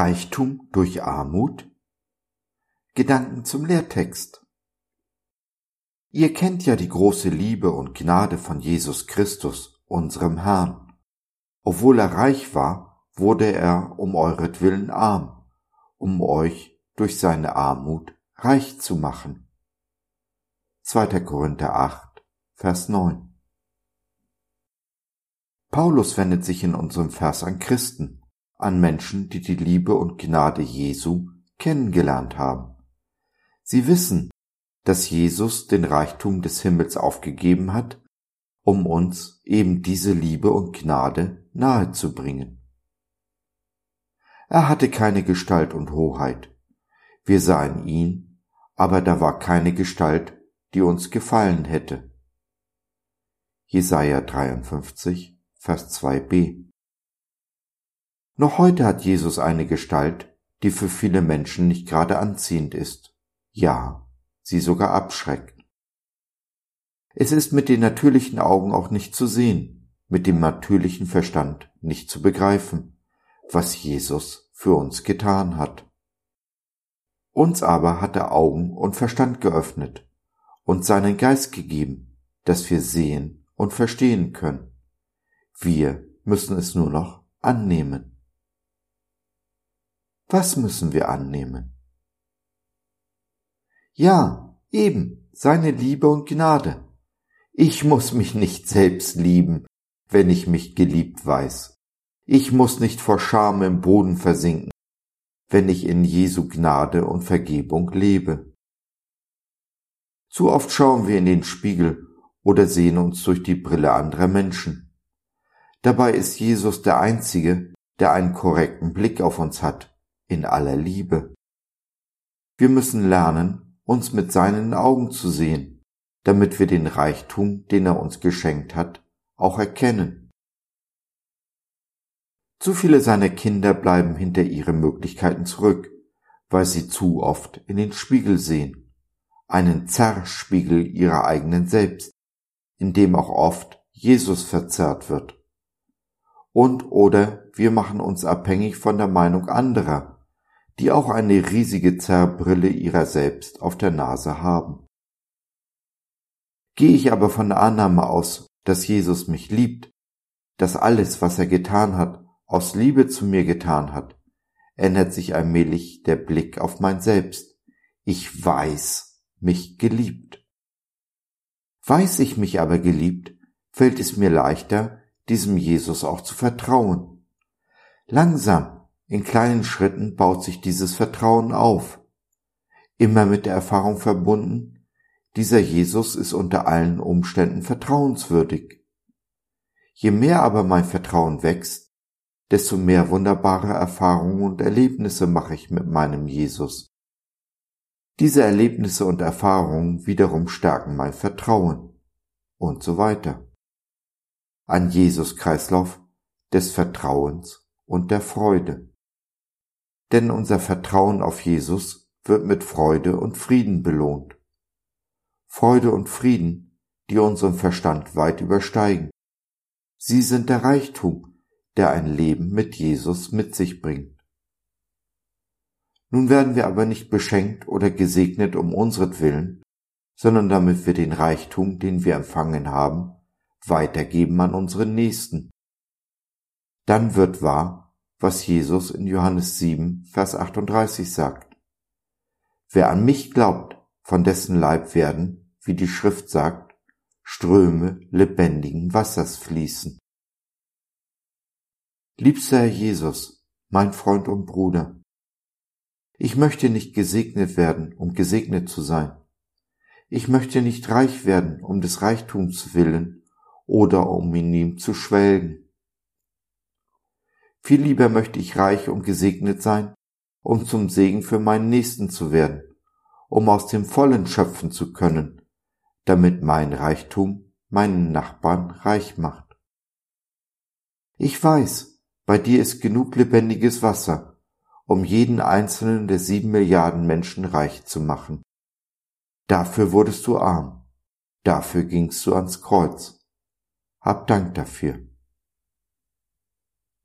Reichtum durch Armut? Gedanken zum Lehrtext. Ihr kennt ja die große Liebe und Gnade von Jesus Christus, unserem Herrn. Obwohl er reich war, wurde er um euretwillen arm, um euch durch seine Armut reich zu machen. 2. Korinther 8, Vers 9. Paulus wendet sich in unserem Vers an Christen, an Menschen, die die Liebe und Gnade Jesu kennengelernt haben. Sie wissen, dass Jesus den Reichtum des Himmels aufgegeben hat, um uns eben diese Liebe und Gnade nahezubringen. Er hatte keine Gestalt und Hoheit. Wir sahen ihn, aber da war keine Gestalt, die uns gefallen hätte. Jesaja 53, Vers 2b. Noch heute hat Jesus eine Gestalt, die für viele Menschen nicht gerade anziehend ist. Ja, sie sogar abschreckt. Es ist mit den natürlichen Augen auch nicht zu sehen, mit dem natürlichen Verstand nicht zu begreifen, was Jesus für uns getan hat. Uns aber hat er Augen und Verstand geöffnet und seinen Geist gegeben, dass wir sehen und verstehen können. Wir müssen es nur noch annehmen. Was müssen wir annehmen? Ja, eben, seine Liebe und Gnade. Ich muss mich nicht selbst lieben, wenn ich mich geliebt weiß. Ich muss nicht vor Scham im Boden versinken, wenn ich in Jesu Gnade und Vergebung lebe. Zu oft schauen wir in den Spiegel oder sehen uns durch die Brille anderer Menschen. Dabei ist Jesus der Einzige, der einen korrekten Blick auf uns hat, in aller Liebe. Wir müssen lernen, uns mit seinen Augen zu sehen, damit wir den Reichtum, den er uns geschenkt hat, auch erkennen. Zu viele seiner Kinder bleiben hinter ihre Möglichkeiten zurück, weil sie zu oft in den Spiegel sehen, einen Zerrspiegel ihrer eigenen Selbst, in dem auch oft Jesus verzerrt wird und oder wir machen uns abhängig von der Meinung anderer, die auch eine riesige Zerrbrille ihrer selbst auf der Nase haben. Gehe ich aber von der Annahme aus, dass Jesus mich liebt, dass alles, was er getan hat, aus Liebe zu mir getan hat, ändert sich allmählich der Blick auf mein Selbst. Ich weiß mich geliebt. Weiß ich mich aber geliebt, fällt es mir leichter, diesem Jesus auch zu vertrauen. Langsam, in kleinen Schritten baut sich dieses Vertrauen auf. Immer mit der Erfahrung verbunden, dieser Jesus ist unter allen Umständen vertrauenswürdig. Je mehr aber mein Vertrauen wächst, desto mehr wunderbare Erfahrungen und Erlebnisse mache ich mit meinem Jesus. Diese Erlebnisse und Erfahrungen wiederum stärken mein Vertrauen und so weiter ein Jesus-Kreislauf des Vertrauens und der Freude. Denn unser Vertrauen auf Jesus wird mit Freude und Frieden belohnt. Freude und Frieden, die unseren Verstand weit übersteigen. Sie sind der Reichtum, der ein Leben mit Jesus mit sich bringt. Nun werden wir aber nicht beschenkt oder gesegnet um unsretwillen, sondern damit wir den Reichtum, den wir empfangen haben, weitergeben an unseren Nächsten. Dann wird wahr, was Jesus in Johannes 7, Vers 38 sagt. Wer an mich glaubt, von dessen Leib werden, wie die Schrift sagt, Ströme lebendigen Wassers fließen. Liebster Herr Jesus, mein Freund und Bruder, ich möchte nicht gesegnet werden, um gesegnet zu sein. Ich möchte nicht reich werden, um des Reichtums willen, oder um in ihm zu schwelgen. Viel lieber möchte ich reich und gesegnet sein, um zum Segen für meinen Nächsten zu werden, um aus dem Vollen schöpfen zu können, damit mein Reichtum meinen Nachbarn reich macht. Ich weiß, bei dir ist genug lebendiges Wasser, um jeden einzelnen der sieben Milliarden Menschen reich zu machen. Dafür wurdest du arm, dafür gingst du ans Kreuz. Hab Dank dafür.